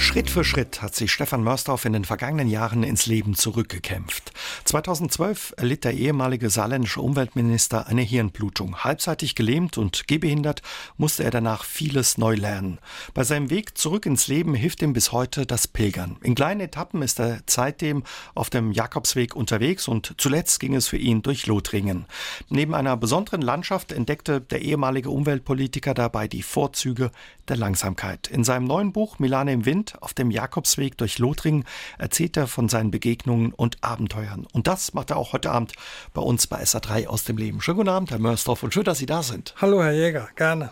Schritt für Schritt hat sich Stefan Mörsdorf in den vergangenen Jahren ins Leben zurückgekämpft. 2012 erlitt der ehemalige saarländische Umweltminister eine Hirnblutung. Halbseitig gelähmt und gehbehindert musste er danach vieles neu lernen. Bei seinem Weg zurück ins Leben hilft ihm bis heute das Pilgern. In kleinen Etappen ist er seitdem auf dem Jakobsweg unterwegs und zuletzt ging es für ihn durch Lothringen. Neben einer besonderen Landschaft entdeckte der ehemalige Umweltpolitiker dabei die Vorzüge der Langsamkeit. In seinem neuen Buch Milane im Wind auf dem Jakobsweg durch Lothringen erzählt er von seinen Begegnungen und Abenteuern. Und das macht er auch heute Abend bei uns bei SA3 aus dem Leben. Schönen guten Abend, Herr Mörsdorf, und schön, dass Sie da sind. Hallo, Herr Jäger, gerne.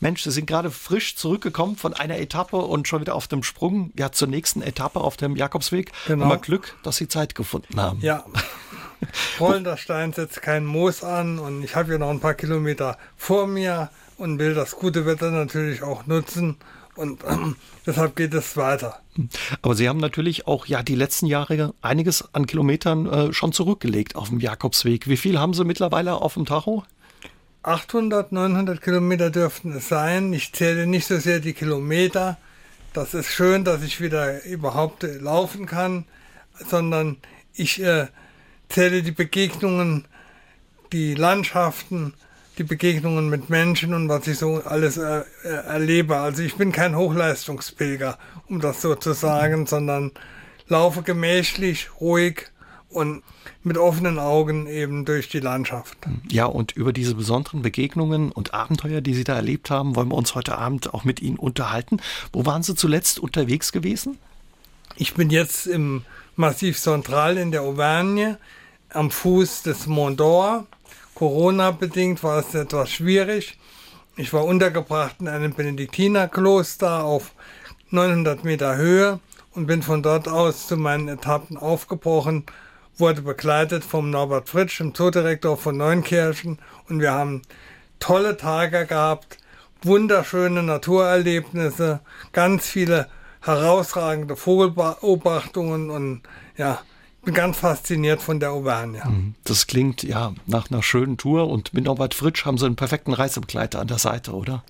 Mensch, Sie sind gerade frisch zurückgekommen von einer Etappe und schon wieder auf dem Sprung ja, zur nächsten Etappe auf dem Jakobsweg. Genau. Haben Glück, dass Sie Zeit gefunden haben. Ja. Rollender Stein setzt kein Moos an und ich habe hier noch ein paar Kilometer vor mir und will das gute Wetter natürlich auch nutzen und ähm, deshalb geht es weiter. Aber Sie haben natürlich auch ja die letzten Jahre einiges an Kilometern äh, schon zurückgelegt auf dem Jakobsweg. Wie viel haben Sie mittlerweile auf dem Tacho? 800, 900 Kilometer dürften es sein. Ich zähle nicht so sehr die Kilometer. Das ist schön, dass ich wieder überhaupt äh, laufen kann, sondern ich äh, zähle die Begegnungen, die Landschaften, die Begegnungen mit Menschen und was ich so alles äh, äh, erlebe. Also ich bin kein Hochleistungspilger, um das so zu sagen, sondern laufe gemächlich, ruhig und mit offenen Augen eben durch die Landschaft. Ja, und über diese besonderen Begegnungen und Abenteuer, die Sie da erlebt haben, wollen wir uns heute Abend auch mit Ihnen unterhalten. Wo waren Sie zuletzt unterwegs gewesen? Ich bin jetzt im Massiv Central in der Auvergne am Fuß des Mont d'Or Corona-bedingt war es etwas schwierig. Ich war untergebracht in einem Benediktinerkloster auf 900 Meter Höhe und bin von dort aus zu meinen Etappen aufgebrochen, wurde begleitet vom Norbert Fritsch, dem Zoodirektor von Neunkirchen und wir haben tolle Tage gehabt, wunderschöne Naturerlebnisse, ganz viele herausragende Vogelbeobachtungen und ja, bin ganz fasziniert von der Auvergne. Mhm. Das klingt ja nach einer schönen Tour und mit Norbert Fritsch haben Sie einen perfekten Reisebegleiter an der Seite, oder?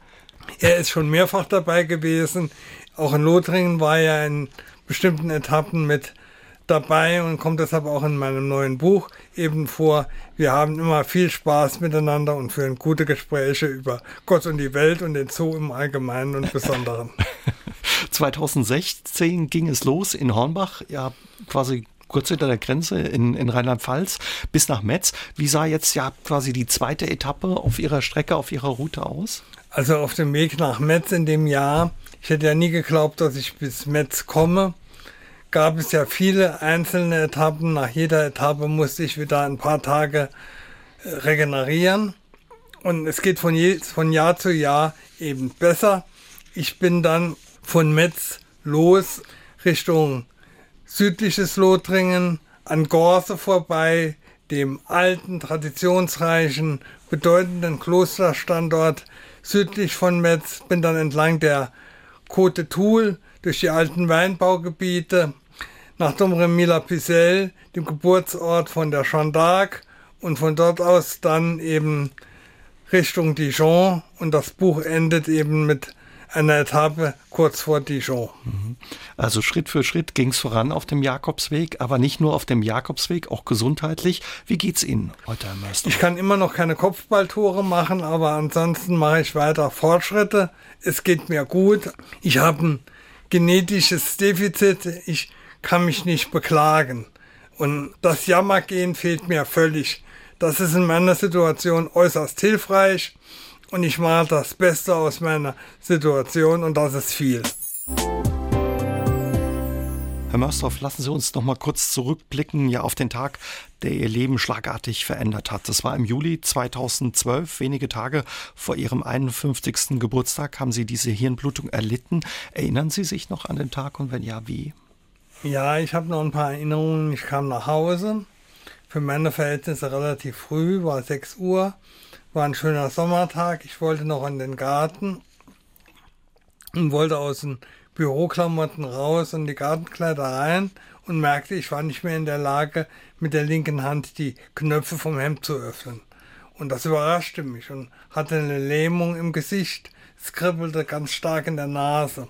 Er ist schon mehrfach dabei gewesen. Auch in Lothringen war er in bestimmten Etappen mit dabei und kommt deshalb auch in meinem neuen Buch eben vor. Wir haben immer viel Spaß miteinander und führen gute Gespräche über Gott und die Welt und den Zoo im Allgemeinen und Besonderen. 2016 ging es los in Hornbach, ja quasi kurz hinter der Grenze in, in Rheinland-Pfalz bis nach Metz. Wie sah jetzt ja quasi die zweite Etappe auf Ihrer Strecke, auf Ihrer Route aus? Also auf dem Weg nach Metz in dem Jahr, ich hätte ja nie geglaubt, dass ich bis Metz komme, gab es ja viele einzelne Etappen. Nach jeder Etappe musste ich wieder ein paar Tage äh, regenerieren. Und es geht von, je, von Jahr zu Jahr eben besser. Ich bin dann von Metz los Richtung südliches Lothringen, an Gorse vorbei, dem alten, traditionsreichen, bedeutenden Klosterstandort südlich von Metz, bin dann entlang der Côte Toul durch die alten Weinbaugebiete nach Domremy-la-Pucelle, dem Geburtsort von der Jeanne d'Arc und von dort aus dann eben Richtung Dijon. Und das Buch endet eben mit einer Etappe kurz vor Dijon. Mhm. Also Schritt für Schritt ging es voran auf dem Jakobsweg, aber nicht nur auf dem Jakobsweg, auch gesundheitlich. Wie geht's Ihnen heute, Herr Meister? Ich kann immer noch keine Kopfballtore machen, aber ansonsten mache ich weiter Fortschritte. Es geht mir gut. Ich habe ein genetisches Defizit. Ich kann mich nicht beklagen. Und das Jammergehen fehlt mir völlig. Das ist in meiner Situation äußerst hilfreich und ich mache das Beste aus meiner Situation und das ist viel. Herr Mörsdorf, lassen Sie uns noch mal kurz zurückblicken ja auf den Tag, der Ihr Leben schlagartig verändert hat. Das war im Juli 2012, wenige Tage vor Ihrem 51. Geburtstag haben Sie diese Hirnblutung erlitten. Erinnern Sie sich noch an den Tag und wenn ja, wie? Ja, ich habe noch ein paar Erinnerungen. Ich kam nach Hause, für meine Verhältnisse relativ früh, war 6 Uhr war ein schöner Sommertag. Ich wollte noch in den Garten und wollte aus den Büroklamotten raus und die Gartenkleider rein und merkte, ich war nicht mehr in der Lage, mit der linken Hand die Knöpfe vom Hemd zu öffnen. Und das überraschte mich und hatte eine Lähmung im Gesicht. Es kribbelte ganz stark in der Nase.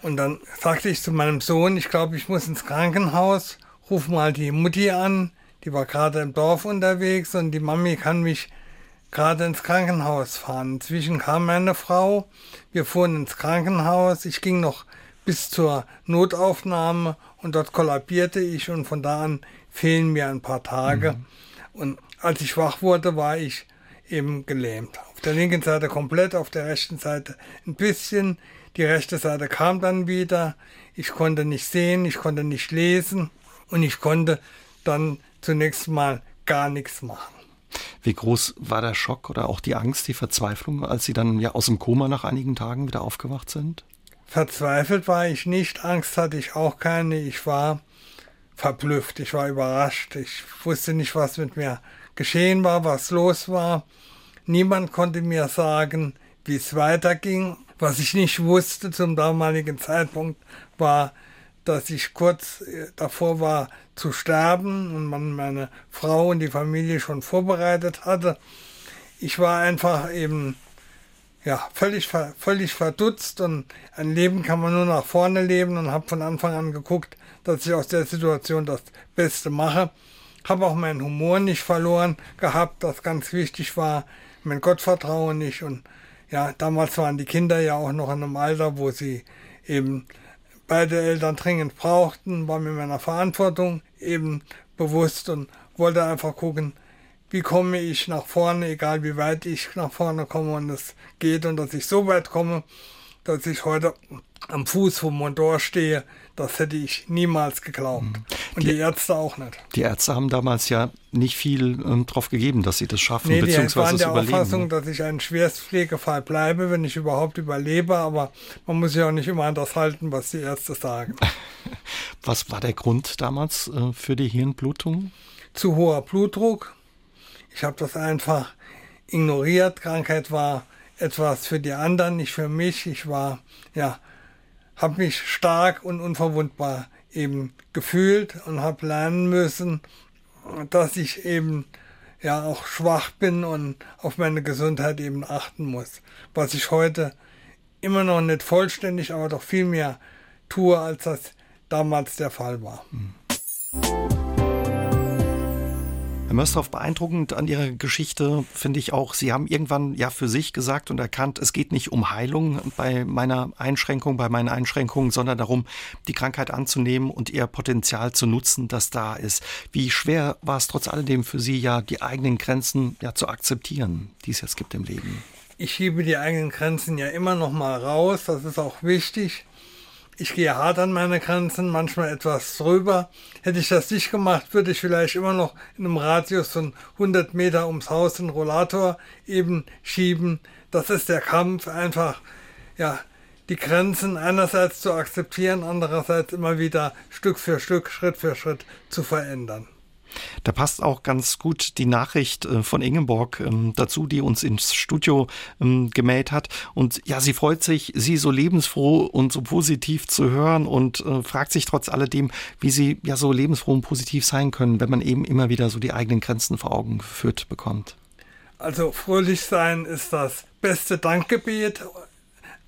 Und dann sagte ich zu meinem Sohn, ich glaube, ich muss ins Krankenhaus, ruf mal die Mutti an, die war gerade im Dorf unterwegs und die Mami kann mich gerade ins Krankenhaus fahren. Inzwischen kam meine Frau, wir fuhren ins Krankenhaus, ich ging noch bis zur Notaufnahme und dort kollabierte ich und von da an fehlen mir ein paar Tage. Mhm. Und als ich wach wurde, war ich eben gelähmt. Auf der linken Seite komplett, auf der rechten Seite ein bisschen. Die rechte Seite kam dann wieder. Ich konnte nicht sehen, ich konnte nicht lesen und ich konnte dann zunächst mal gar nichts machen. Wie groß war der Schock oder auch die Angst, die Verzweiflung, als Sie dann ja aus dem Koma nach einigen Tagen wieder aufgewacht sind? Verzweifelt war ich nicht, Angst hatte ich auch keine. Ich war verblüfft, ich war überrascht. Ich wusste nicht, was mit mir geschehen war, was los war. Niemand konnte mir sagen, wie es weiterging. Was ich nicht wusste zum damaligen Zeitpunkt war, dass ich kurz äh, davor war zu sterben und man meine Frau und die Familie schon vorbereitet hatte. Ich war einfach eben ja, völlig, völlig verdutzt und ein Leben kann man nur nach vorne leben und habe von Anfang an geguckt, dass ich aus der Situation das Beste mache. Habe auch meinen Humor nicht verloren gehabt, das ganz wichtig war, mein Gottvertrauen nicht und ja, damals waren die Kinder ja auch noch in einem Alter, wo sie eben beide Eltern dringend brauchten, war mir meiner Verantwortung eben bewusst und wollte einfach gucken, wie komme ich nach vorne, egal wie weit ich nach vorne komme und es geht und dass ich so weit komme, dass ich heute am Fuß vom Mondor stehe, das hätte ich niemals geglaubt. Mhm. Und die, die, Ärzte auch nicht. Die Ärzte haben damals ja nicht viel ähm, drauf gegeben, dass sie das schaffen, nee, beziehungsweise die waren der Auffassung, ne? dass ich ein Schwerstpflegefall bleibe, wenn ich überhaupt überlebe, aber man muss ja auch nicht immer an das halten, was die Ärzte sagen. Was war der Grund damals äh, für die Hirnblutung? Zu hoher Blutdruck, ich habe das einfach ignoriert. Krankheit war etwas für die anderen, nicht für mich. Ich war, ja, habe mich stark und unverwundbar eben gefühlt und habe lernen müssen, dass ich eben ja auch schwach bin und auf meine Gesundheit eben achten muss. Was ich heute immer noch nicht vollständig, aber doch viel mehr tue, als das damals der Fall war. Mhm. Möstorf, beeindruckend an Ihrer Geschichte finde ich auch, Sie haben irgendwann ja für sich gesagt und erkannt, es geht nicht um Heilung bei meiner Einschränkung, bei meinen Einschränkungen, sondern darum, die Krankheit anzunehmen und ihr Potenzial zu nutzen, das da ist. Wie schwer war es trotz alledem für Sie ja, die eigenen Grenzen ja zu akzeptieren, die es jetzt gibt im Leben? Ich schiebe die eigenen Grenzen ja immer noch mal raus, das ist auch wichtig ich gehe hart an meine Grenzen, manchmal etwas drüber. Hätte ich das nicht gemacht, würde ich vielleicht immer noch in einem Radius von 100 Meter ums Haus den Rollator eben schieben. Das ist der Kampf, einfach, ja, die Grenzen einerseits zu akzeptieren, andererseits immer wieder Stück für Stück, Schritt für Schritt zu verändern. Da passt auch ganz gut die Nachricht äh, von Ingeborg ähm, dazu, die uns ins Studio ähm, gemäht hat. Und ja, sie freut sich, sie so lebensfroh und so positiv zu hören und äh, fragt sich trotz alledem, wie sie ja so lebensfroh und positiv sein können, wenn man eben immer wieder so die eigenen Grenzen vor Augen geführt bekommt. Also fröhlich sein ist das beste Dankgebet.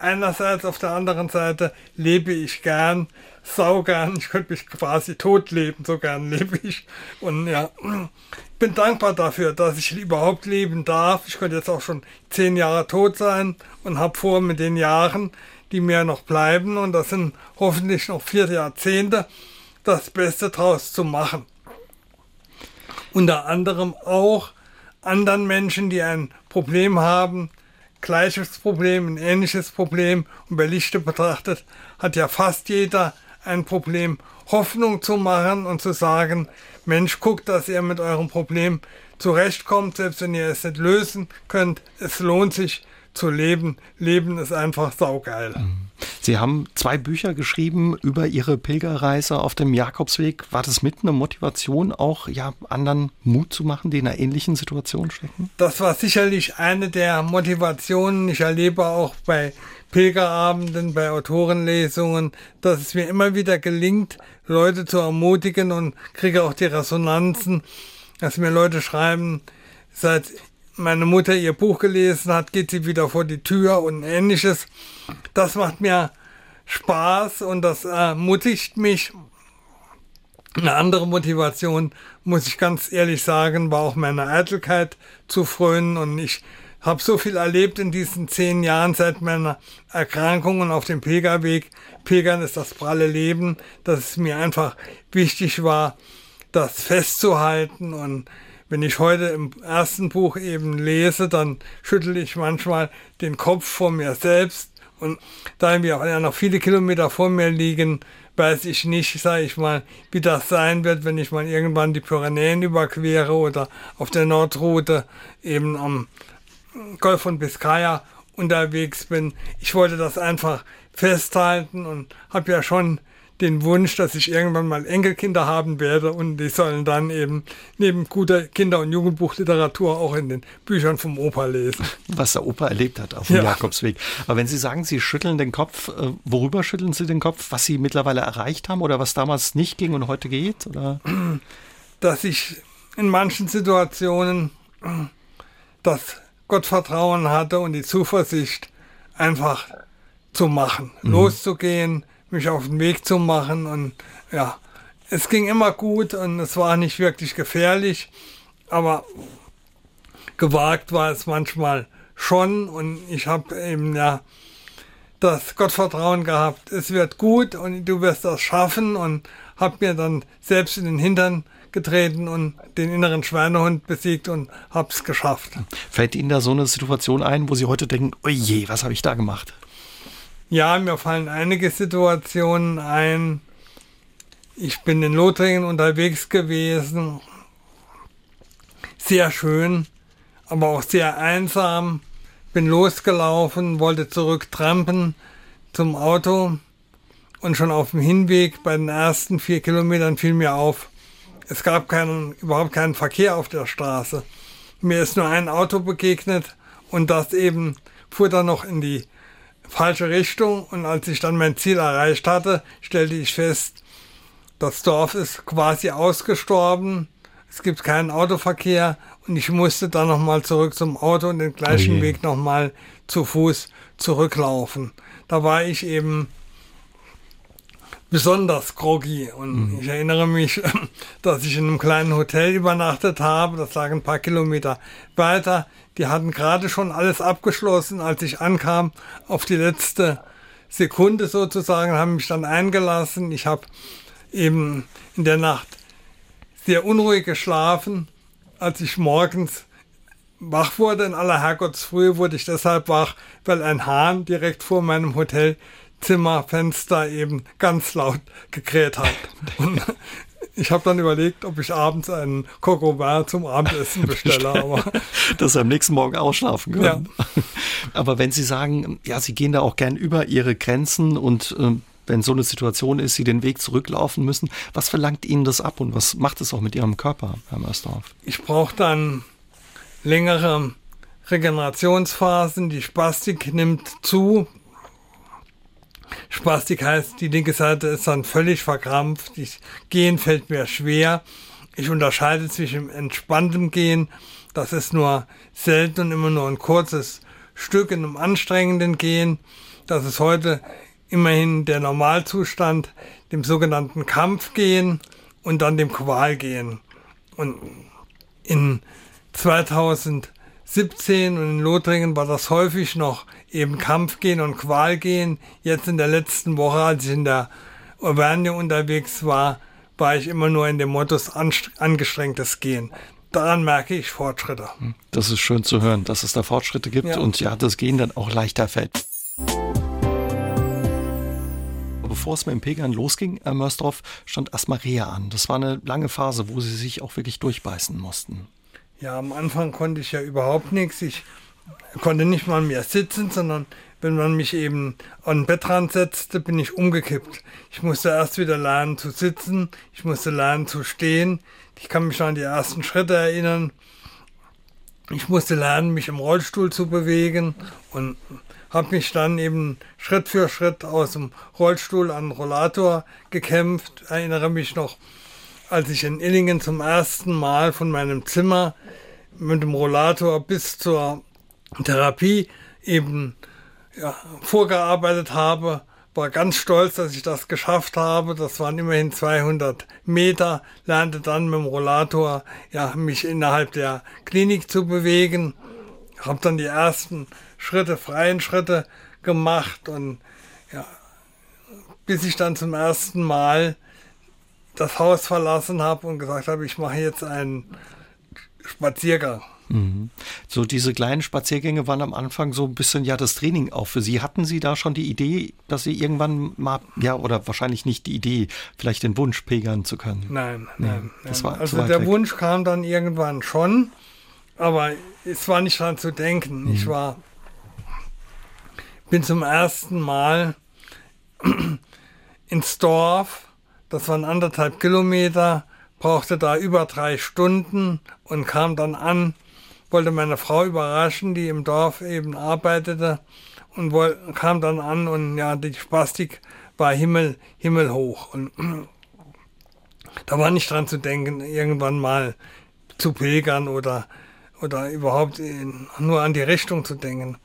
Einerseits, auf der anderen Seite lebe ich gern saugern. Ich könnte mich quasi tot leben, so gern lebe ich. Und ja, bin dankbar dafür, dass ich überhaupt leben darf. Ich könnte jetzt auch schon zehn Jahre tot sein und habe vor, mit den Jahren, die mir noch bleiben, und das sind hoffentlich noch vier Jahrzehnte, das Beste draus zu machen. Unter anderem auch anderen Menschen, die ein Problem haben, gleiches Problem, ein ähnliches Problem. Und bei Lichte betrachtet hat ja fast jeder ein Problem Hoffnung zu machen und zu sagen, Mensch, guckt, dass ihr mit eurem Problem zurechtkommt, selbst wenn ihr es nicht lösen könnt. Es lohnt sich zu leben. Leben ist einfach saugeil. Sie haben zwei Bücher geschrieben über Ihre Pilgerreise auf dem Jakobsweg. War das mit einer Motivation auch, ja, anderen Mut zu machen, die in einer ähnlichen Situation stecken? Das war sicherlich eine der Motivationen. Ich erlebe auch bei Pilgerabenden, bei Autorenlesungen, dass es mir immer wieder gelingt, Leute zu ermutigen und kriege auch die Resonanzen, dass mir Leute schreiben, seit meine Mutter ihr Buch gelesen hat, geht sie wieder vor die Tür und ähnliches. Das macht mir Spaß und das ermutigt mich. Eine andere Motivation, muss ich ganz ehrlich sagen, war auch meine Eitelkeit zu frönen und ich habe so viel erlebt in diesen zehn Jahren seit meiner Erkrankung und auf dem Pilgerweg. Pilgern ist das pralle Leben, dass es mir einfach wichtig war, das festzuhalten. Und wenn ich heute im ersten Buch eben lese, dann schüttel ich manchmal den Kopf vor mir selbst. Und da wir auch ja noch viele Kilometer vor mir liegen, weiß ich nicht, sage ich mal, wie das sein wird, wenn ich mal irgendwann die Pyrenäen überquere oder auf der Nordroute eben am Golf von Biscaya unterwegs bin. Ich wollte das einfach festhalten und habe ja schon den Wunsch, dass ich irgendwann mal Enkelkinder haben werde und die sollen dann eben neben guter Kinder- und Jugendbuchliteratur auch in den Büchern vom Opa lesen. Was der Opa erlebt hat auf dem ja. Jakobsweg. Aber wenn Sie sagen, Sie schütteln den Kopf, äh, worüber schütteln Sie den Kopf? Was Sie mittlerweile erreicht haben oder was damals nicht ging und heute geht? Oder? Dass ich in manchen Situationen das Gottvertrauen hatte und die Zuversicht, einfach zu machen, mhm. loszugehen, mich auf den Weg zu machen und ja, es ging immer gut und es war nicht wirklich gefährlich, aber gewagt war es manchmal schon und ich habe eben ja das Gottvertrauen gehabt, es wird gut und du wirst das schaffen und habe mir dann selbst in den Hintern getreten und den inneren Schweinehund besiegt und hab's geschafft. Fällt Ihnen da so eine Situation ein, wo Sie heute denken, oh je, was habe ich da gemacht? Ja, mir fallen einige Situationen ein. Ich bin in Lothringen unterwegs gewesen. Sehr schön, aber auch sehr einsam. Bin losgelaufen, wollte zurücktrampen zum Auto und schon auf dem Hinweg bei den ersten vier Kilometern fiel mir auf, es gab keinen, überhaupt keinen Verkehr auf der Straße. Mir ist nur ein Auto begegnet und das eben fuhr dann noch in die falsche Richtung. Und als ich dann mein Ziel erreicht hatte, stellte ich fest, das Dorf ist quasi ausgestorben. Es gibt keinen Autoverkehr und ich musste dann nochmal zurück zum Auto und den gleichen okay. Weg nochmal zu Fuß zurücklaufen. Da war ich eben besonders groggy. Und mhm. ich erinnere mich, dass ich in einem kleinen Hotel übernachtet habe. Das lag ein paar Kilometer weiter. Die hatten gerade schon alles abgeschlossen, als ich ankam. Auf die letzte Sekunde sozusagen haben mich dann eingelassen. Ich habe eben in der Nacht sehr unruhig geschlafen. Als ich morgens wach wurde in aller Herrgottsfrühe, wurde ich deshalb wach, weil ein Hahn direkt vor meinem Hotel Zimmerfenster eben ganz laut gekräht hat. Und ich habe dann überlegt, ob ich abends einen Coco zum Abendessen bestelle. Aber Dass Sie am nächsten Morgen ausschlafen können. Ja. Aber wenn Sie sagen, ja, Sie gehen da auch gern über Ihre Grenzen und äh, wenn so eine Situation ist, Sie den Weg zurücklaufen müssen, was verlangt Ihnen das ab und was macht es auch mit Ihrem Körper, Herr Mörsdorf? Ich brauche dann längere Regenerationsphasen. Die Spastik nimmt zu. Spastik heißt, die linke Seite ist dann völlig verkrampft. Ich, Gehen fällt mir schwer. Ich unterscheide zwischen entspanntem Gehen, das ist nur selten und immer nur ein kurzes Stück in einem anstrengenden Gehen. Das ist heute immerhin der Normalzustand, dem sogenannten Kampfgehen und dann dem Qualgehen. Und in 2017 und in Lothringen war das häufig noch eben Kampfgehen und Qualgehen. Jetzt in der letzten Woche, als ich in der Auvergne unterwegs war, war ich immer nur in dem Modus angestrengtes Gehen. Daran merke ich Fortschritte. Hm, das ist schön zu hören, dass es da Fortschritte gibt ja. und ja, das Gehen dann auch leichter fällt. Bevor es mit dem Pegern losging, Herr Mörsdorf, stand Reha an. Das war eine lange Phase, wo Sie sich auch wirklich durchbeißen mussten. Ja, am Anfang konnte ich ja überhaupt nichts. Ich konnte nicht mal mehr sitzen, sondern wenn man mich eben an den Bettrand setzte, bin ich umgekippt. Ich musste erst wieder lernen zu sitzen, ich musste lernen zu stehen. Ich kann mich an die ersten Schritte erinnern. Ich musste lernen, mich im Rollstuhl zu bewegen und habe mich dann eben Schritt für Schritt aus dem Rollstuhl an den Rollator gekämpft. Erinnere mich noch, als ich in Illingen zum ersten Mal von meinem Zimmer mit dem Rollator bis zur Therapie eben ja, vorgearbeitet habe. War ganz stolz, dass ich das geschafft habe. Das waren immerhin 200 Meter. Lernte dann mit dem Rollator ja, mich innerhalb der Klinik zu bewegen. Habe dann die ersten Schritte, freien Schritte gemacht und ja, bis ich dann zum ersten Mal das Haus verlassen habe und gesagt habe, ich mache jetzt einen Spaziergang. Mhm. So diese kleinen Spaziergänge waren am Anfang so ein bisschen ja das Training auch für Sie. Hatten Sie da schon die Idee, dass Sie irgendwann mal, ja, oder wahrscheinlich nicht die Idee, vielleicht den Wunsch pegeln zu können? Nein, nee, nein. Das war also der weg. Wunsch kam dann irgendwann schon, aber es war nicht dran zu denken. Mhm. Ich war, bin zum ersten Mal ins Dorf, das waren anderthalb Kilometer, brauchte da über drei Stunden und kam dann an, wollte meine Frau überraschen, die im Dorf eben arbeitete und kam dann an und ja, die Spastik war Himmel, himmelhoch und da war nicht dran zu denken, irgendwann mal zu pilgern oder, oder überhaupt in, nur an die Richtung zu denken.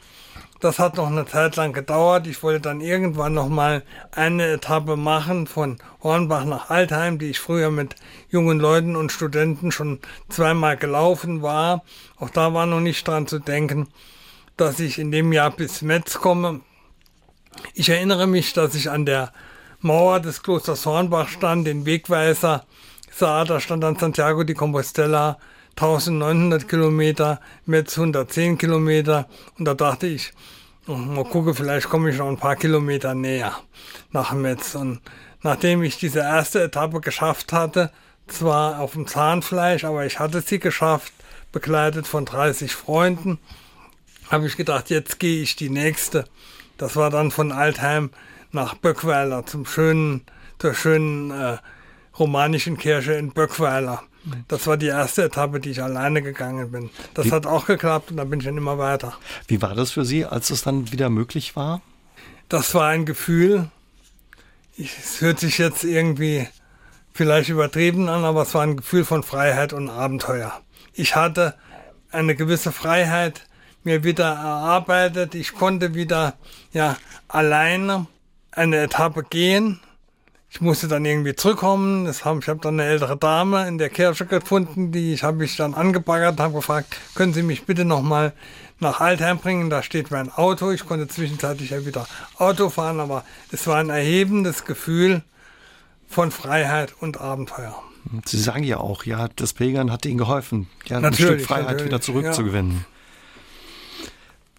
Das hat noch eine Zeit lang gedauert. Ich wollte dann irgendwann noch mal eine Etappe machen von Hornbach nach Altheim, die ich früher mit jungen Leuten und Studenten schon zweimal gelaufen war. Auch da war noch nicht dran zu denken, dass ich in dem Jahr bis Metz komme. Ich erinnere mich, dass ich an der Mauer des Klosters Hornbach stand, den Wegweiser sah. Da stand dann Santiago de Compostela 1900 Kilometer, Metz 110 Kilometer. Und da dachte ich, oh, mal gucken, vielleicht komme ich noch ein paar Kilometer näher nach Metz. Und nachdem ich diese erste Etappe geschafft hatte, zwar auf dem Zahnfleisch, aber ich hatte sie geschafft, begleitet von 30 Freunden, habe ich gedacht, jetzt gehe ich die nächste. Das war dann von Altheim nach Böckweiler zum schönen, zur schönen äh, romanischen Kirche in Böckweiler. Das war die erste Etappe, die ich alleine gegangen bin. Das Wie, hat auch geklappt und dann bin ich dann immer weiter. Wie war das für Sie, als es dann wieder möglich war? Das war ein Gefühl. Es hört sich jetzt irgendwie vielleicht übertrieben an, aber es war ein Gefühl von Freiheit und Abenteuer. Ich hatte eine gewisse Freiheit mir wieder erarbeitet. Ich konnte wieder ja alleine eine Etappe gehen ich musste dann irgendwie zurückkommen. Das hab, ich habe dann eine ältere Dame in der Kirche gefunden, die ich habe mich dann angebaggert, habe gefragt, können Sie mich bitte nochmal nach Altheim bringen? Da steht mein Auto. Ich konnte zwischenzeitlich ja wieder Auto fahren, aber es war ein erhebendes Gefühl von Freiheit und Abenteuer. Sie sagen ja auch, ja, das Pilgern hat Ihnen geholfen, ja, natürlich, ein Stück Freiheit natürlich. wieder zurückzugewinnen. Ja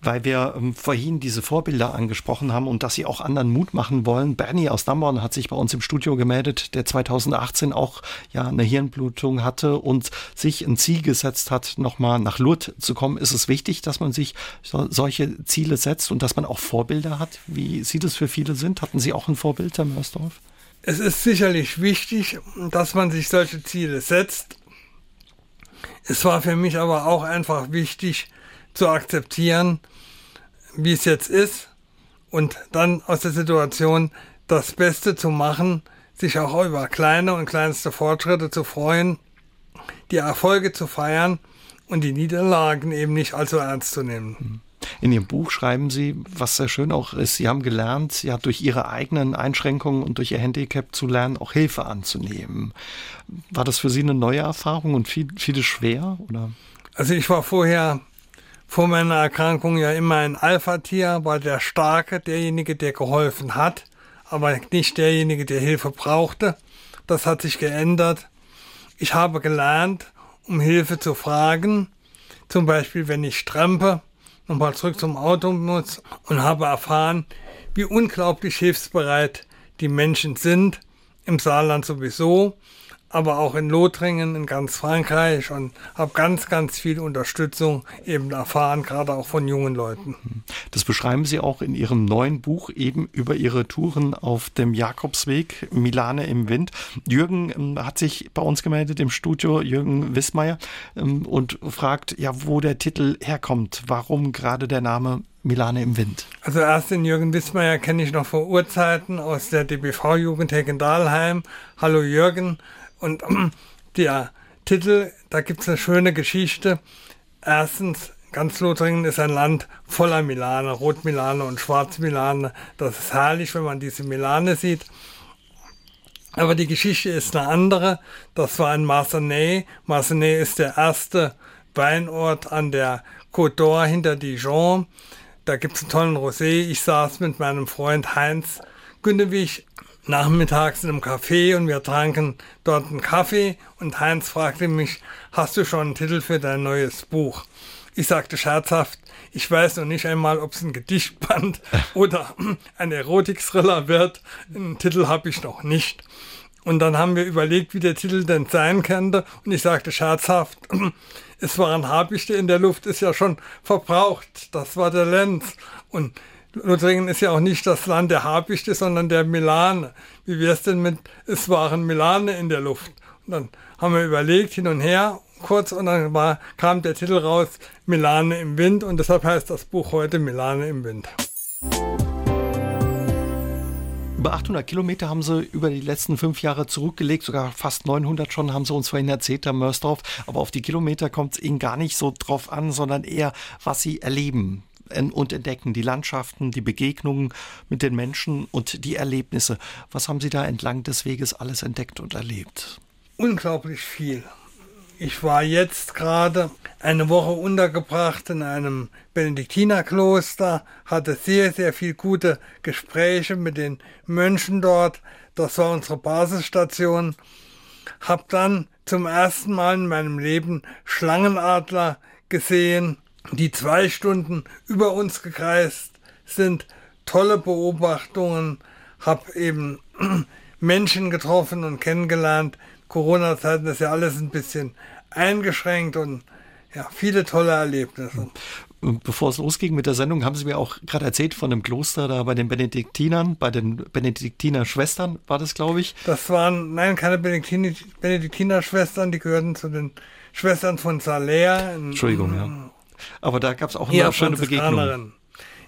weil wir ähm, vorhin diese Vorbilder angesprochen haben und dass sie auch anderen Mut machen wollen. Bernie aus Damborn hat sich bei uns im Studio gemeldet, der 2018 auch ja eine Hirnblutung hatte und sich ein Ziel gesetzt hat, nochmal nach Lourdes zu kommen. Ist es wichtig, dass man sich so, solche Ziele setzt und dass man auch Vorbilder hat, wie Sie das für viele sind? Hatten Sie auch ein Vorbild, Herr Mörsdorf? Es ist sicherlich wichtig, dass man sich solche Ziele setzt. Es war für mich aber auch einfach wichtig zu akzeptieren, wie es jetzt ist und dann aus der Situation das Beste zu machen, sich auch über kleine und kleinste Fortschritte zu freuen, die Erfolge zu feiern und die Niederlagen eben nicht allzu ernst zu nehmen. In Ihrem Buch schreiben Sie, was sehr schön auch ist, Sie haben gelernt, ja durch Ihre eigenen Einschränkungen und durch Ihr Handicap zu lernen, auch Hilfe anzunehmen. War das für Sie eine neue Erfahrung und viel, vieles schwer? Oder? Also ich war vorher vor meiner Erkrankung ja immer ein Alpha-Tier, war der Starke, derjenige, der geholfen hat, aber nicht derjenige, der Hilfe brauchte. Das hat sich geändert. Ich habe gelernt, um Hilfe zu fragen, zum Beispiel wenn ich strempe, nochmal zurück zum Auto muss und habe erfahren, wie unglaublich hilfsbereit die Menschen sind, im Saarland sowieso, aber auch in Lothringen, in ganz Frankreich und habe ganz, ganz viel Unterstützung eben erfahren, gerade auch von jungen Leuten. Das beschreiben Sie auch in Ihrem neuen Buch eben über Ihre Touren auf dem Jakobsweg, Milane im Wind. Jürgen ähm, hat sich bei uns gemeldet im Studio, Jürgen Wissmeier, ähm, und fragt, ja, wo der Titel herkommt. Warum gerade der Name Milane im Wind? Also erst den Jürgen Wissmeier kenne ich noch vor Urzeiten aus der DBV-Jugend in Dahlheim. Hallo Jürgen. Und der Titel, da gibt es eine schöne Geschichte. erstens, ganz Lothringen ist ein Land voller Milane, Rotmilane und Schwarzmilane. Das ist herrlich, wenn man diese Milane sieht. Aber die Geschichte ist eine andere. Das war in Marcenay. Marcenay ist der erste Weinort an der Côte d'Or hinter Dijon. Da gibt es einen tollen Rosé. Ich saß mit meinem Freund Heinz Günnewig nachmittags in einem Café und wir tranken dort einen Kaffee und Heinz fragte mich, hast du schon einen Titel für dein neues Buch? Ich sagte scherzhaft, ich weiß noch nicht einmal, ob es ein Gedichtband oder ein Erotik-Thriller wird. Einen Titel habe ich noch nicht. Und dann haben wir überlegt, wie der Titel denn sein könnte. Und ich sagte scherzhaft, es waren Habichte in der Luft, ist ja schon verbraucht. Das war der Lenz. Und Lothringen ist ja auch nicht das Land der Habichte, sondern der Milane. Wie wäre es denn mit, es waren Milane in der Luft? Und dann haben wir überlegt, hin und her, kurz, und dann war, kam der Titel raus, Milane im Wind, und deshalb heißt das Buch heute Milane im Wind. Über 800 Kilometer haben sie über die letzten fünf Jahre zurückgelegt, sogar fast 900 schon, haben sie uns vorhin erzählt, Herr Mörsdorf. Aber auf die Kilometer kommt es ihnen gar nicht so drauf an, sondern eher, was sie erleben und entdecken, die Landschaften, die Begegnungen mit den Menschen und die Erlebnisse. Was haben Sie da entlang des Weges alles entdeckt und erlebt? Unglaublich viel. Ich war jetzt gerade eine Woche untergebracht in einem Benediktinerkloster, hatte sehr, sehr viel gute Gespräche mit den Mönchen dort. Das war unsere Basisstation. Hab dann zum ersten Mal in meinem Leben Schlangenadler gesehen, die zwei Stunden über uns gekreist sind. Tolle Beobachtungen. Hab eben Menschen getroffen und kennengelernt, Corona-Zeiten ist ja alles ein bisschen eingeschränkt und ja, viele tolle Erlebnisse. Bevor es losging mit der Sendung, haben Sie mir auch gerade erzählt von dem Kloster da bei den Benediktinern, bei den Benediktiner-Schwestern war das, glaube ich. Das waren, nein, keine Benediktiner-Schwestern, die gehörten zu den Schwestern von Salär. Entschuldigung, ja. Aber da gab es auch eine schöne Begegnung.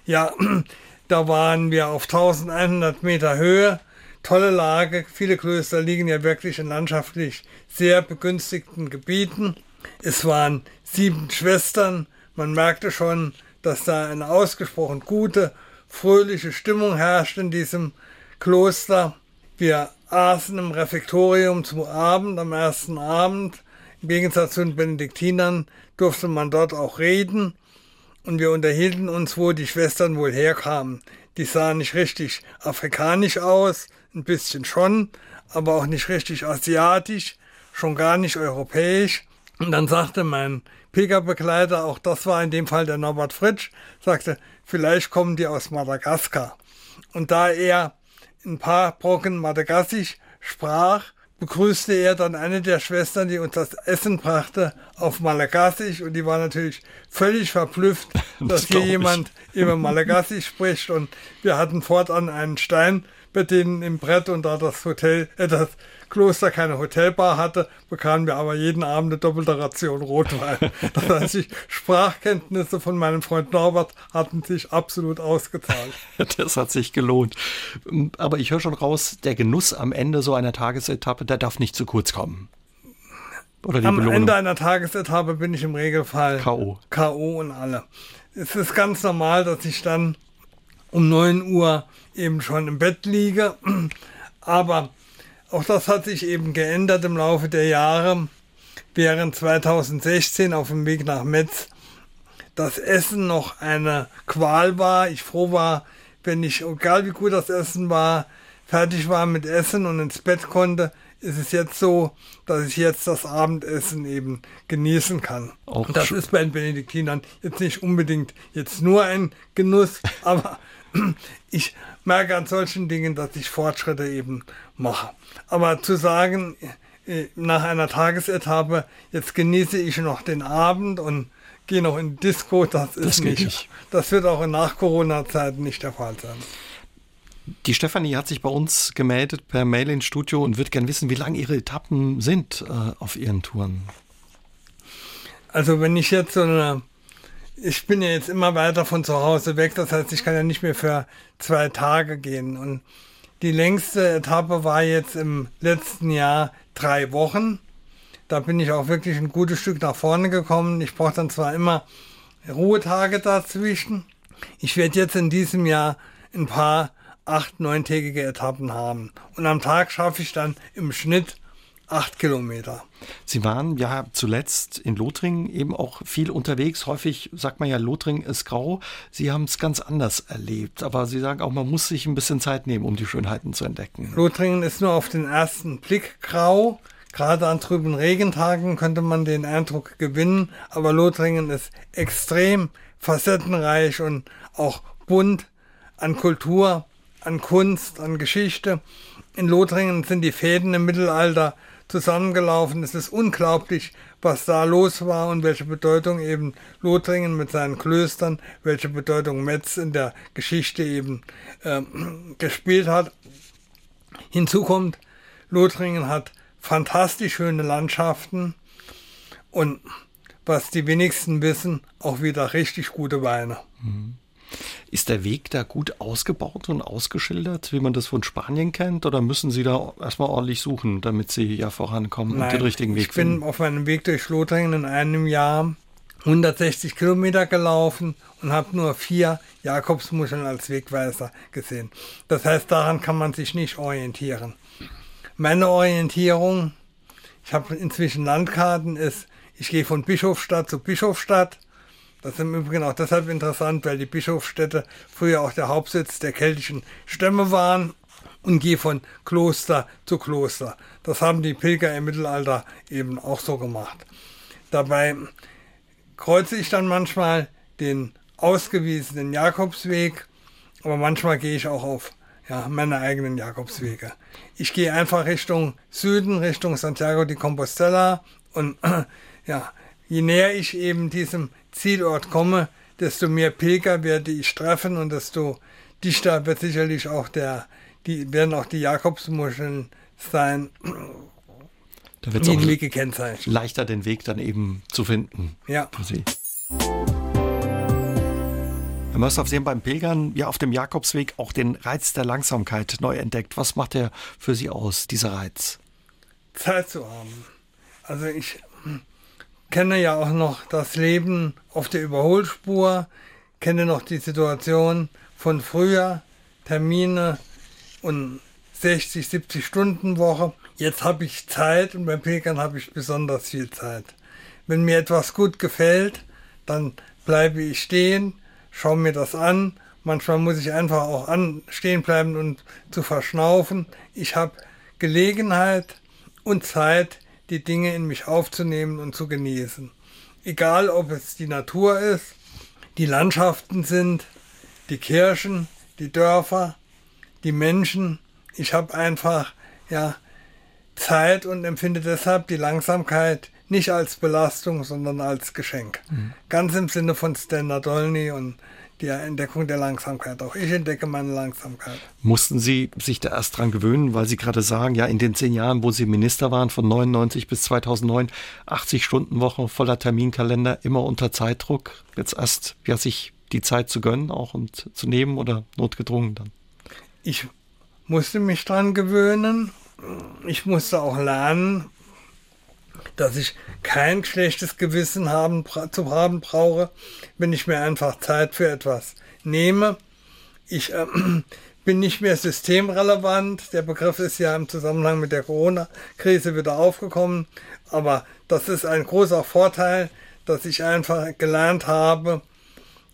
Ja, da waren wir auf 1100 Meter Höhe tolle Lage. Viele Klöster liegen ja wirklich in landschaftlich sehr begünstigten Gebieten. Es waren sieben Schwestern. Man merkte schon, dass da eine ausgesprochen gute, fröhliche Stimmung herrscht in diesem Kloster. Wir aßen im Refektorium zum Abend, am ersten Abend. Im Gegensatz zu den Benediktinern durfte man dort auch reden. Und wir unterhielten uns, wo die Schwestern wohl herkamen. Die sahen nicht richtig afrikanisch aus, ein bisschen schon, aber auch nicht richtig asiatisch, schon gar nicht europäisch. Und dann sagte mein Pilgerbegleiter, auch das war in dem Fall der Norbert Fritsch, sagte, vielleicht kommen die aus Madagaskar. Und da er ein paar Brocken Madagassisch sprach, begrüßte er dann eine der Schwestern, die uns das Essen brachte, auf Malagassisch und die war natürlich völlig verblüfft, dass hier jemand immer Malagassisch spricht. Und wir hatten fortan einen Stein bei denen im Brett und da das Hotel, äh, das Kloster keine Hotelbar hatte, bekamen wir aber jeden Abend eine doppelte Ration Rotwein. Das heißt, die Sprachkenntnisse von meinem Freund Norbert hatten sich absolut ausgezahlt. Das hat sich gelohnt. Aber ich höre schon raus, der Genuss am Ende so einer Tagesetappe, der darf nicht zu kurz kommen. Oder die am Belohnung. Ende einer Tagesetappe bin ich im Regelfall K.O. K.O. und alle. Es ist ganz normal, dass ich dann um 9 Uhr eben schon im Bett liege. Aber auch das hat sich eben geändert im Laufe der Jahre. Während 2016 auf dem Weg nach Metz das Essen noch eine Qual war, ich froh war, wenn ich, egal wie gut das Essen war, fertig war mit Essen und ins Bett konnte, ist es jetzt so, dass ich jetzt das Abendessen eben genießen kann. Auch das ist bei den Benediktinern jetzt nicht unbedingt jetzt nur ein Genuss, aber ich merke an solchen Dingen, dass ich Fortschritte eben mache. Aber zu sagen, äh, nach einer Tagesetappe, jetzt genieße ich noch den Abend und gehe noch in Disco, das ist das nicht. nicht. Das wird auch in Nach-Corona-Zeiten nicht der Fall sein. Die Stefanie hat sich bei uns gemeldet per Mail ins Studio und wird gern wissen, wie lang ihre Etappen sind äh, auf ihren Touren. Also wenn ich jetzt so eine ich bin ja jetzt immer weiter von zu Hause weg, das heißt, ich kann ja nicht mehr für zwei Tage gehen. Und die längste Etappe war jetzt im letzten Jahr drei Wochen. Da bin ich auch wirklich ein gutes Stück nach vorne gekommen. Ich brauche dann zwar immer Ruhetage dazwischen. Ich werde jetzt in diesem Jahr ein paar acht, neuntägige Etappen haben. Und am Tag schaffe ich dann im Schnitt acht Kilometer. Sie waren ja zuletzt in Lothringen eben auch viel unterwegs. Häufig sagt man ja, Lothringen ist grau. Sie haben es ganz anders erlebt. Aber Sie sagen auch, man muss sich ein bisschen Zeit nehmen, um die Schönheiten zu entdecken. Lothringen ist nur auf den ersten Blick grau. Gerade an trüben Regentagen könnte man den Eindruck gewinnen. Aber Lothringen ist extrem facettenreich und auch bunt an Kultur, an Kunst, an Geschichte. In Lothringen sind die Fäden im Mittelalter zusammengelaufen. Es ist unglaublich, was da los war und welche Bedeutung eben Lothringen mit seinen Klöstern, welche Bedeutung Metz in der Geschichte eben äh, gespielt hat. Hinzu kommt, Lothringen hat fantastisch schöne Landschaften und was die wenigsten wissen, auch wieder richtig gute Weine. Mhm. Ist der Weg da gut ausgebaut und ausgeschildert, wie man das von Spanien kennt? Oder müssen Sie da erstmal ordentlich suchen, damit Sie ja vorankommen Nein, und den richtigen Weg ich finden? Ich bin auf meinem Weg durch Lothringen in einem Jahr 160 Kilometer gelaufen und habe nur vier Jakobsmuscheln als Wegweiser gesehen. Das heißt, daran kann man sich nicht orientieren. Meine Orientierung, ich habe inzwischen Landkarten, ist, ich gehe von Bischofstadt zu Bischofstadt das ist im Übrigen auch deshalb interessant, weil die Bischofsstädte früher auch der Hauptsitz der keltischen Stämme waren und gehe von Kloster zu Kloster. Das haben die Pilger im Mittelalter eben auch so gemacht. Dabei kreuze ich dann manchmal den ausgewiesenen Jakobsweg, aber manchmal gehe ich auch auf ja, meine eigenen Jakobswege. Ich gehe einfach Richtung Süden, Richtung Santiago de Compostela und ja, je näher ich eben diesem Zielort komme, desto mehr Pilger werde ich treffen und desto dichter wird sicherlich auch der, die, werden auch die Jakobsmuscheln sein, da wird Weg gekennzeichnet. leichter den Weg dann eben zu finden. Ja. Für Sie. Herr Mörsdorf, Sie haben beim Pilgern ja auf dem Jakobsweg auch den Reiz der Langsamkeit neu entdeckt. Was macht er für Sie aus, dieser Reiz? Zeit zu haben. Also ich kenne ja auch noch das Leben auf der Überholspur, kenne noch die Situation von früher, Termine und 60, 70 Stunden Woche. Jetzt habe ich Zeit und beim Pilgern habe ich besonders viel Zeit. Wenn mir etwas gut gefällt, dann bleibe ich stehen, schaue mir das an. Manchmal muss ich einfach auch an, stehen bleiben und zu verschnaufen. Ich habe Gelegenheit und Zeit, die Dinge in mich aufzunehmen und zu genießen. Egal, ob es die Natur ist, die Landschaften sind, die Kirchen, die Dörfer, die Menschen. Ich habe einfach ja Zeit und empfinde deshalb die Langsamkeit nicht als Belastung, sondern als Geschenk. Mhm. Ganz im Sinne von Stan Nadolny und die Entdeckung der Langsamkeit. Auch ich entdecke meine Langsamkeit. Mussten Sie sich da erst dran gewöhnen, weil Sie gerade sagen, ja, in den zehn Jahren, wo Sie Minister waren, von 99 bis 2009, 80 Stunden Woche, voller Terminkalender, immer unter Zeitdruck. Jetzt erst, ja, sich die Zeit zu gönnen auch und zu nehmen oder notgedrungen dann? Ich musste mich dran gewöhnen. Ich musste auch lernen, dass ich kein schlechtes Gewissen haben, zu haben brauche, wenn ich mir einfach Zeit für etwas nehme. Ich äh, bin nicht mehr systemrelevant. Der Begriff ist ja im Zusammenhang mit der Corona-Krise wieder aufgekommen. Aber das ist ein großer Vorteil, dass ich einfach gelernt habe,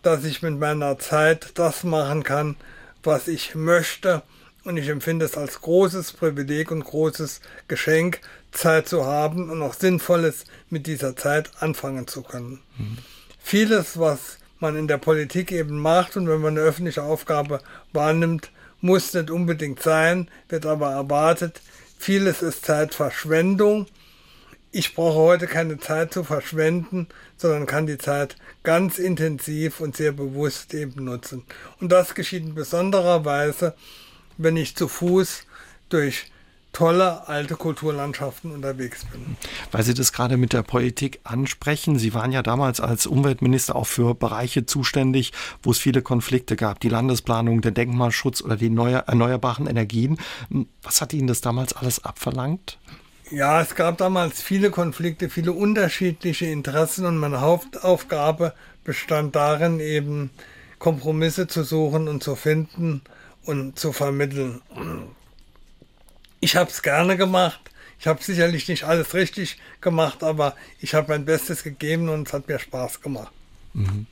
dass ich mit meiner Zeit das machen kann, was ich möchte. Und ich empfinde es als großes Privileg und großes Geschenk, Zeit zu haben und auch Sinnvolles mit dieser Zeit anfangen zu können. Mhm. Vieles, was man in der Politik eben macht und wenn man eine öffentliche Aufgabe wahrnimmt, muss nicht unbedingt sein, wird aber erwartet. Vieles ist Zeitverschwendung. Ich brauche heute keine Zeit zu verschwenden, sondern kann die Zeit ganz intensiv und sehr bewusst eben nutzen. Und das geschieht in besonderer Weise, wenn ich zu Fuß durch tolle alte Kulturlandschaften unterwegs bin. Weil Sie das gerade mit der Politik ansprechen, Sie waren ja damals als Umweltminister auch für Bereiche zuständig, wo es viele Konflikte gab, die Landesplanung, der Denkmalschutz oder die erneuerbaren Energien. Was hat Ihnen das damals alles abverlangt? Ja, es gab damals viele Konflikte, viele unterschiedliche Interessen und meine Hauptaufgabe bestand darin, eben Kompromisse zu suchen und zu finden und zu vermitteln. Ich habe es gerne gemacht. Ich habe sicherlich nicht alles richtig gemacht, aber ich habe mein Bestes gegeben und es hat mir Spaß gemacht. Mhm.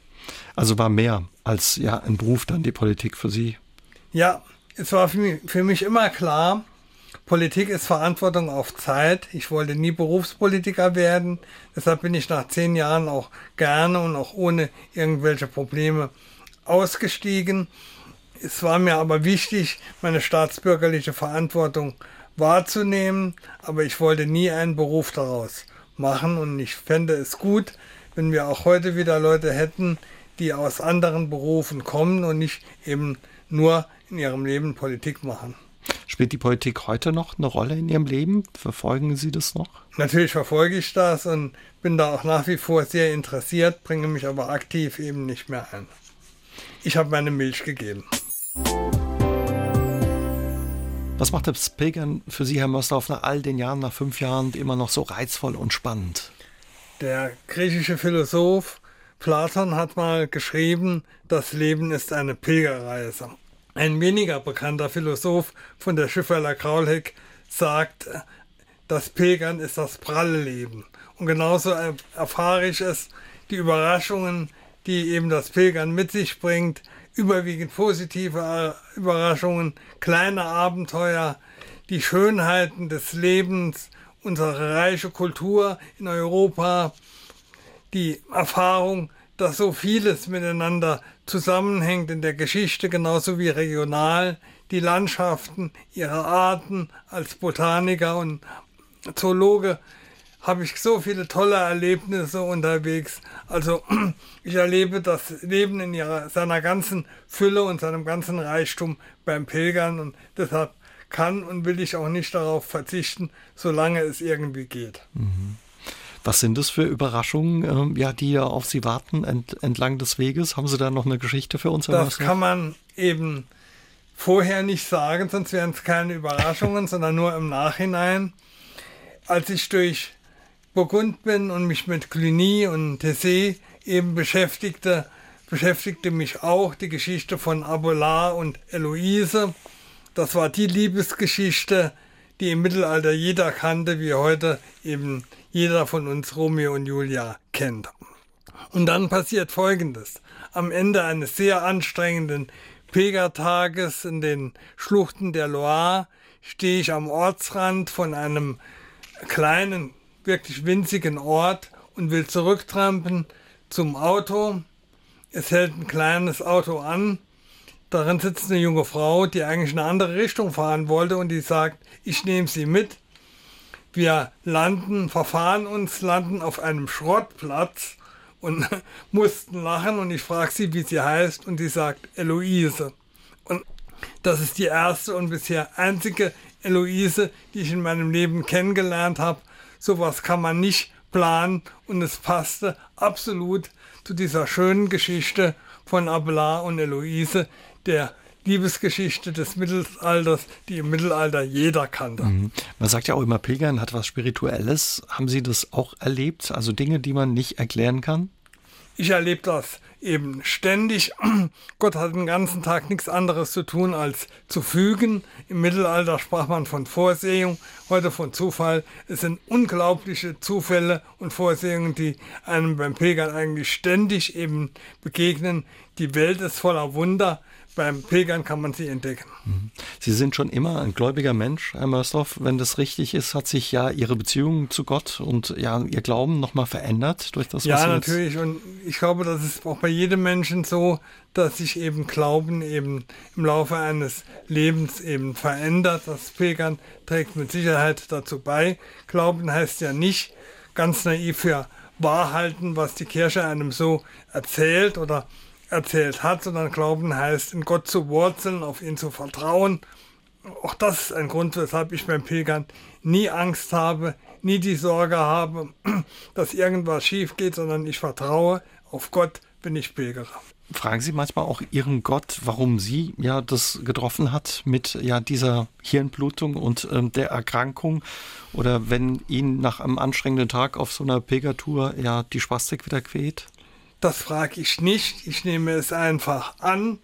Also war mehr als ja ein Beruf dann die Politik für Sie? Ja, es war für mich, für mich immer klar, Politik ist Verantwortung auf Zeit. Ich wollte nie Berufspolitiker werden. Deshalb bin ich nach zehn Jahren auch gerne und auch ohne irgendwelche Probleme ausgestiegen. Es war mir aber wichtig, meine staatsbürgerliche Verantwortung wahrzunehmen, aber ich wollte nie einen Beruf daraus machen und ich fände es gut, wenn wir auch heute wieder Leute hätten, die aus anderen Berufen kommen und nicht eben nur in ihrem Leben Politik machen. Spielt die Politik heute noch eine Rolle in Ihrem Leben? Verfolgen Sie das noch? Natürlich verfolge ich das und bin da auch nach wie vor sehr interessiert, bringe mich aber aktiv eben nicht mehr ein. Ich habe meine Milch gegeben. Was macht das Pilgern für Sie, Herr Mörsdorf, nach all den Jahren, nach fünf Jahren immer noch so reizvoll und spannend? Der griechische Philosoph Platon hat mal geschrieben, das Leben ist eine Pilgerreise. Ein weniger bekannter Philosoph von der Schifferler Kraulheck sagt, das Pilgern ist das pralle Leben. Und genauso erfahre ich es, die Überraschungen, die eben das Pilgern mit sich bringt, überwiegend positive Überraschungen, kleine Abenteuer, die Schönheiten des Lebens, unsere reiche Kultur in Europa, die Erfahrung, dass so vieles miteinander zusammenhängt in der Geschichte genauso wie regional, die Landschaften, ihre Arten als Botaniker und Zoologe habe ich so viele tolle Erlebnisse unterwegs. Also ich erlebe das Leben in ihrer, seiner ganzen Fülle und seinem ganzen Reichtum beim Pilgern und deshalb kann und will ich auch nicht darauf verzichten, solange es irgendwie geht. Mhm. Was sind das für Überraschungen, ähm, ja, die ja auf Sie warten ent, entlang des Weges? Haben Sie da noch eine Geschichte für uns? Das kann man eben vorher nicht sagen, sonst wären es keine Überraschungen, sondern nur im Nachhinein. Als ich durch Burgund bin und mich mit Cluny und Tessé eben beschäftigte, beschäftigte mich auch die Geschichte von Abelard und Eloise. Das war die Liebesgeschichte, die im Mittelalter jeder kannte, wie heute eben jeder von uns Romeo und Julia kennt. Und dann passiert Folgendes. Am Ende eines sehr anstrengenden Pilgertages in den Schluchten der Loire stehe ich am Ortsrand von einem kleinen, wirklich winzigen Ort und will zurücktrampen zum Auto. Es hält ein kleines Auto an. Darin sitzt eine junge Frau, die eigentlich in eine andere Richtung fahren wollte und die sagt, ich nehme sie mit. Wir landen, verfahren uns, landen auf einem Schrottplatz und mussten lachen und ich frage sie, wie sie heißt und sie sagt Eloise. Und das ist die erste und bisher einzige Eloise, die ich in meinem Leben kennengelernt habe. Sowas kann man nicht planen und es passte absolut zu dieser schönen Geschichte von Abelard und Eloise, der Liebesgeschichte des Mittelalters, die im Mittelalter jeder kannte. Mhm. Man sagt ja auch immer, Pilgern hat was Spirituelles. Haben Sie das auch erlebt? Also Dinge, die man nicht erklären kann? Ich erlebe das eben ständig. Gott hat den ganzen Tag nichts anderes zu tun, als zu fügen. Im Mittelalter sprach man von Vorsehung, heute von Zufall. Es sind unglaubliche Zufälle und Vorsehungen, die einem beim Pilgern eigentlich ständig eben begegnen. Die Welt ist voller Wunder beim Pilgern kann man sie entdecken. Mhm. Sie sind schon immer ein gläubiger Mensch, Herr Mörsdorf. Wenn das richtig ist, hat sich ja Ihre Beziehung zu Gott und ja Ihr Glauben nochmal verändert durch das, was Ja, natürlich. Und ich glaube, das ist auch bei jedem Menschen so, dass sich eben Glauben eben im Laufe eines Lebens eben verändert. Das Pilgern trägt mit Sicherheit dazu bei. Glauben heißt ja nicht ganz naiv für Wahrhalten, was die Kirche einem so erzählt oder erzählt hat, sondern Glauben heißt, in Gott zu wurzeln, auf ihn zu vertrauen. Auch das ist ein Grund, weshalb ich beim Pilgern nie Angst habe, nie die Sorge habe, dass irgendwas schief geht, sondern ich vertraue auf Gott, wenn ich pilgere. Fragen Sie manchmal auch Ihren Gott, warum Sie ja das getroffen hat mit ja dieser Hirnblutung und ähm, der Erkrankung? Oder wenn Ihnen nach einem anstrengenden Tag auf so einer Pilgertour ja die Spastik wieder quält? Das frage ich nicht. Ich nehme es einfach an.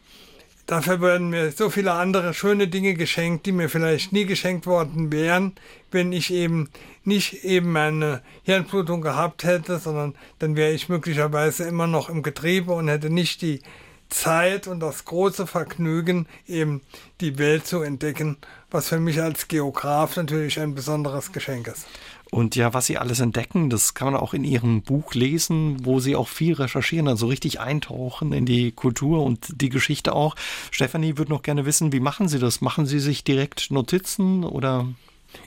Dafür werden mir so viele andere schöne Dinge geschenkt, die mir vielleicht nie geschenkt worden wären, wenn ich eben nicht eben meine Hirnblutung gehabt hätte, sondern dann wäre ich möglicherweise immer noch im Getriebe und hätte nicht die Zeit und das große Vergnügen, eben die Welt zu entdecken, was für mich als Geograf natürlich ein besonderes Geschenk ist. Und ja, was Sie alles entdecken, das kann man auch in Ihrem Buch lesen, wo Sie auch viel recherchieren, also richtig eintauchen in die Kultur und die Geschichte auch. Stefanie würde noch gerne wissen, wie machen Sie das? Machen Sie sich direkt Notizen oder?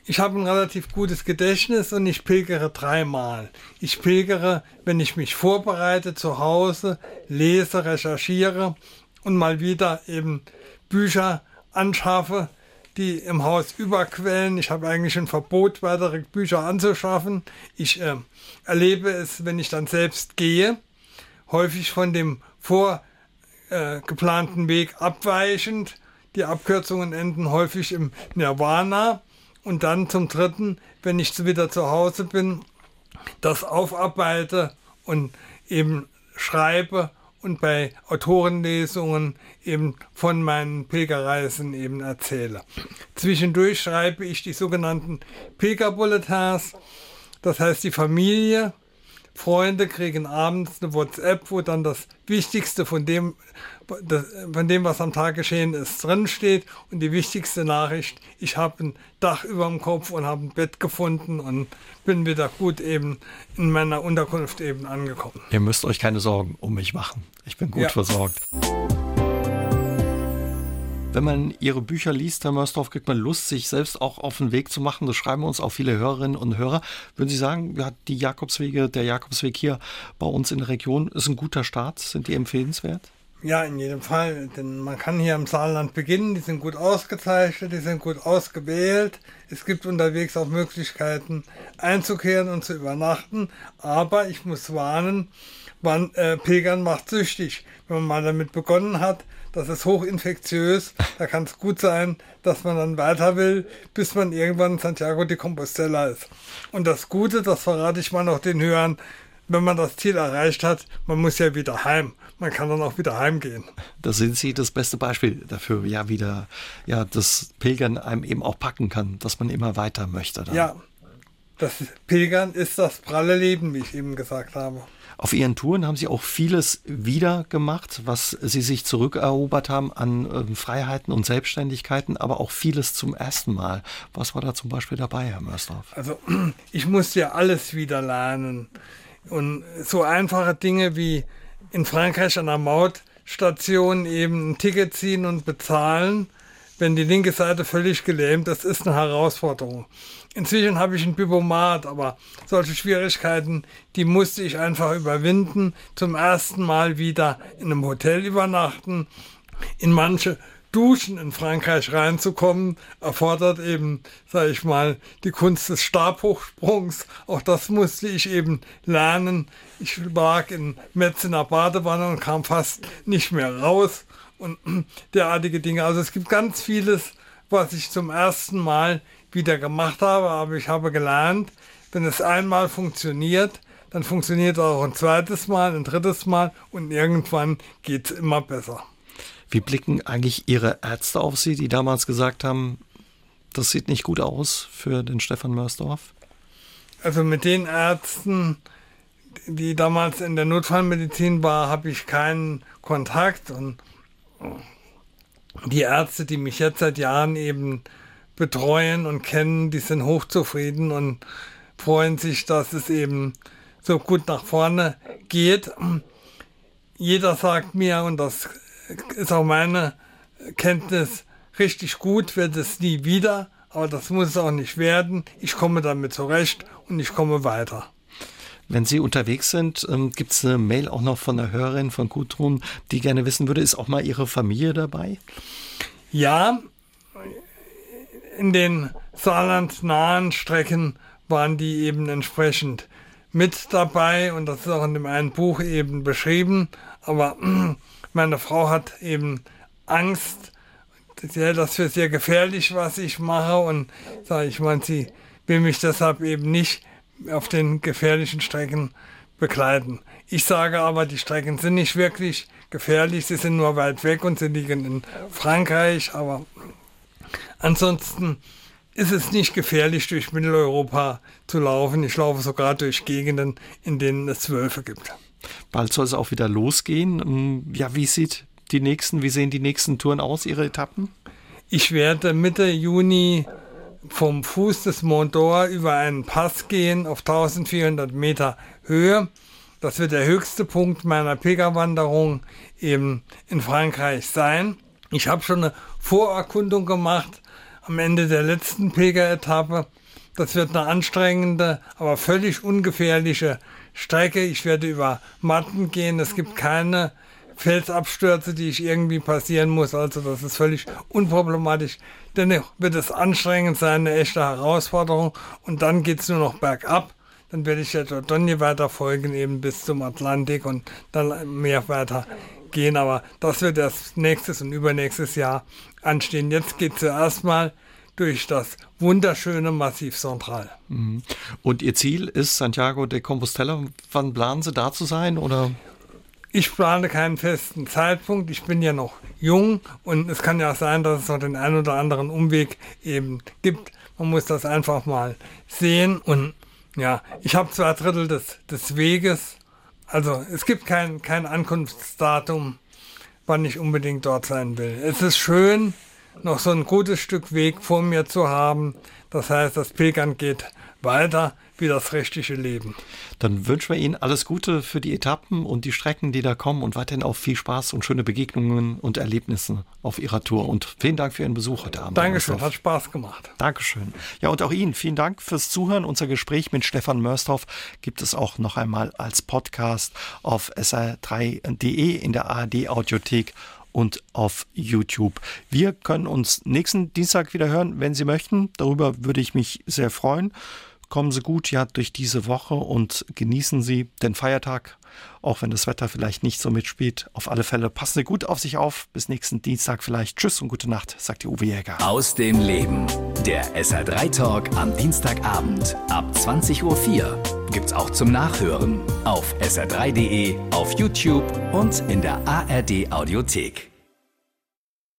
Ich habe ein relativ gutes Gedächtnis und ich pilgere dreimal. Ich pilgere, wenn ich mich vorbereite zu Hause, lese, recherchiere und mal wieder eben Bücher anschaffe, die im Haus überquellen. Ich habe eigentlich ein Verbot, weitere Bücher anzuschaffen. Ich äh, erlebe es, wenn ich dann selbst gehe, häufig von dem vorgeplanten äh, Weg abweichend. Die Abkürzungen enden häufig im Nirvana. Und dann zum Dritten, wenn ich wieder zu Hause bin, das aufarbeite und eben schreibe und bei Autorenlesungen eben von meinen Pilgerreisen eben erzähle. Zwischendurch schreibe ich die sogenannten Pilgerbulletins, das heißt die Familie Freunde kriegen abends eine WhatsApp, wo dann das Wichtigste von dem, von dem, was am Tag geschehen ist, drinsteht. Und die wichtigste Nachricht, ich habe ein Dach über dem Kopf und habe ein Bett gefunden und bin wieder gut eben in meiner Unterkunft eben angekommen. Ihr müsst euch keine Sorgen um mich machen. Ich bin gut ja. versorgt. Wenn man Ihre Bücher liest, Herr Mörsdorf, kriegt man Lust, sich selbst auch auf den Weg zu machen. Das schreiben uns auch viele Hörerinnen und Hörer. Würden Sie sagen, ja, die Jakobswege, der Jakobsweg hier bei uns in der Region ist ein guter Start? Sind die empfehlenswert? Ja, in jedem Fall, denn man kann hier im Saarland beginnen, die sind gut ausgezeichnet, die sind gut ausgewählt. Es gibt unterwegs auch Möglichkeiten einzukehren und zu übernachten, aber ich muss warnen, man, äh, Pilgern macht süchtig. Wenn man mal damit begonnen hat, das ist hochinfektiös. Da kann es gut sein, dass man dann weiter will, bis man irgendwann in Santiago de Compostela ist. Und das Gute, das verrate ich mal noch den Hörern, wenn man das Ziel erreicht hat, man muss ja wieder heim. Man kann dann auch wieder heimgehen. Da sind Sie das beste Beispiel dafür, ja, wieder, ja, das Pilgern einem eben auch packen kann, dass man immer weiter möchte. Dann. Ja, das Pilgern ist das pralle Leben, wie ich eben gesagt habe. Auf Ihren Touren haben Sie auch vieles wieder gemacht, was Sie sich zurückerobert haben an äh, Freiheiten und Selbstständigkeiten, aber auch vieles zum ersten Mal. Was war da zum Beispiel dabei, Herr Mörsdorf? Also ich musste ja alles wieder lernen. Und so einfache Dinge wie in Frankreich an der Mautstation eben ein Ticket ziehen und bezahlen, wenn die linke Seite völlig gelähmt ist, ist eine Herausforderung. Inzwischen habe ich ein Bibomat, aber solche Schwierigkeiten, die musste ich einfach überwinden. Zum ersten Mal wieder in einem Hotel übernachten, in manche Duschen in Frankreich reinzukommen, erfordert eben, sage ich mal, die Kunst des Stabhochsprungs. Auch das musste ich eben lernen. Ich lag in Metz in der Badewanne und kam fast nicht mehr raus und derartige Dinge. Also es gibt ganz vieles, was ich zum ersten Mal wieder gemacht habe, aber ich habe gelernt, wenn es einmal funktioniert, dann funktioniert es auch ein zweites Mal, ein drittes Mal und irgendwann geht es immer besser. Wie blicken eigentlich Ihre Ärzte auf Sie, die damals gesagt haben, das sieht nicht gut aus für den Stefan Mörsdorf? Also mit den Ärzten, die damals in der Notfallmedizin war, habe ich keinen Kontakt und die Ärzte, die mich jetzt seit Jahren eben betreuen und kennen, die sind hochzufrieden und freuen sich, dass es eben so gut nach vorne geht. Jeder sagt mir, und das ist auch meine Kenntnis, richtig gut wird es nie wieder, aber das muss es auch nicht werden. Ich komme damit zurecht und ich komme weiter. Wenn Sie unterwegs sind, ähm, gibt es eine Mail auch noch von einer Hörerin von Gudrun, die gerne wissen würde, ist auch mal Ihre Familie dabei? Ja, in den Saarland-nahen Strecken waren die eben entsprechend mit dabei und das ist auch in dem einen Buch eben beschrieben. Aber Meine Frau hat eben Angst, ja, das für sehr gefährlich, was ich mache. Und sage ich meine, sie will mich deshalb eben nicht auf den gefährlichen Strecken begleiten. Ich sage aber, die Strecken sind nicht wirklich gefährlich, sie sind nur weit weg und sie liegen in Frankreich, aber ansonsten ist es nicht gefährlich, durch Mitteleuropa zu laufen. Ich laufe sogar durch Gegenden, in denen es Wölfe gibt. Bald soll es auch wieder losgehen. Ähm, ja, wie sieht die nächsten, wie sehen die nächsten Touren aus, Ihre Etappen? Ich werde Mitte Juni vom Fuß des Mont d'Or über einen Pass gehen auf 1400 Meter Höhe. Das wird der höchste Punkt meiner Pilgerwanderung eben in Frankreich sein. Ich habe schon eine Vorerkundung gemacht am Ende der letzten Pilgeretappe. Das wird eine anstrengende, aber völlig ungefährliche Strecke. Ich werde über Matten gehen. Es gibt keine Felsabstürze, die ich irgendwie passieren muss. Also das ist völlig unproblematisch. Dennoch wird es anstrengend sein, eine echte Herausforderung. Und dann geht es nur noch bergab. Dann werde ich der Dordogne weiter folgen, eben bis zum Atlantik und dann mehr weiter gehen. Aber das wird erst nächstes und übernächstes Jahr anstehen. Jetzt geht es zuerst mal durch das wunderschöne Massiv Central. Mhm. Und Ihr Ziel ist Santiago de Compostela. Wann planen Sie da zu sein? Oder? Ich plane keinen festen Zeitpunkt. Ich bin ja noch jung und es kann ja sein, dass es noch den einen oder anderen Umweg eben gibt. Man muss das einfach mal sehen. Und ja, ich habe zwei Drittel des, des Weges. Also es gibt kein, kein Ankunftsdatum, wann ich unbedingt dort sein will. Es ist schön, noch so ein gutes Stück Weg vor mir zu haben. Das heißt, das Pilgern geht weiter wie das rechtliche Leben. Dann wünschen wir Ihnen alles Gute für die Etappen und die Strecken, die da kommen und weiterhin auch viel Spaß und schöne Begegnungen und Erlebnisse auf Ihrer Tour. Und vielen Dank für Ihren Besuch heute Abend. Dankeschön, hat Spaß gemacht. Dankeschön. Ja, und auch Ihnen vielen Dank fürs Zuhören. Unser Gespräch mit Stefan Mörsdorf gibt es auch noch einmal als Podcast auf sr3.de in der ARD Audiothek und auf YouTube. Wir können uns nächsten Dienstag wieder hören, wenn Sie möchten. Darüber würde ich mich sehr freuen. Kommen Sie gut ja durch diese Woche und genießen Sie den Feiertag, auch wenn das Wetter vielleicht nicht so mitspielt. Auf alle Fälle passen Sie gut auf sich auf. Bis nächsten Dienstag vielleicht. Tschüss und gute Nacht, sagt die Uwe Jäger. Aus dem Leben. Der SR3 Talk am Dienstagabend ab 20.04 Uhr gibt's auch zum Nachhören auf sr3.de, auf YouTube und in der ARD Audiothek.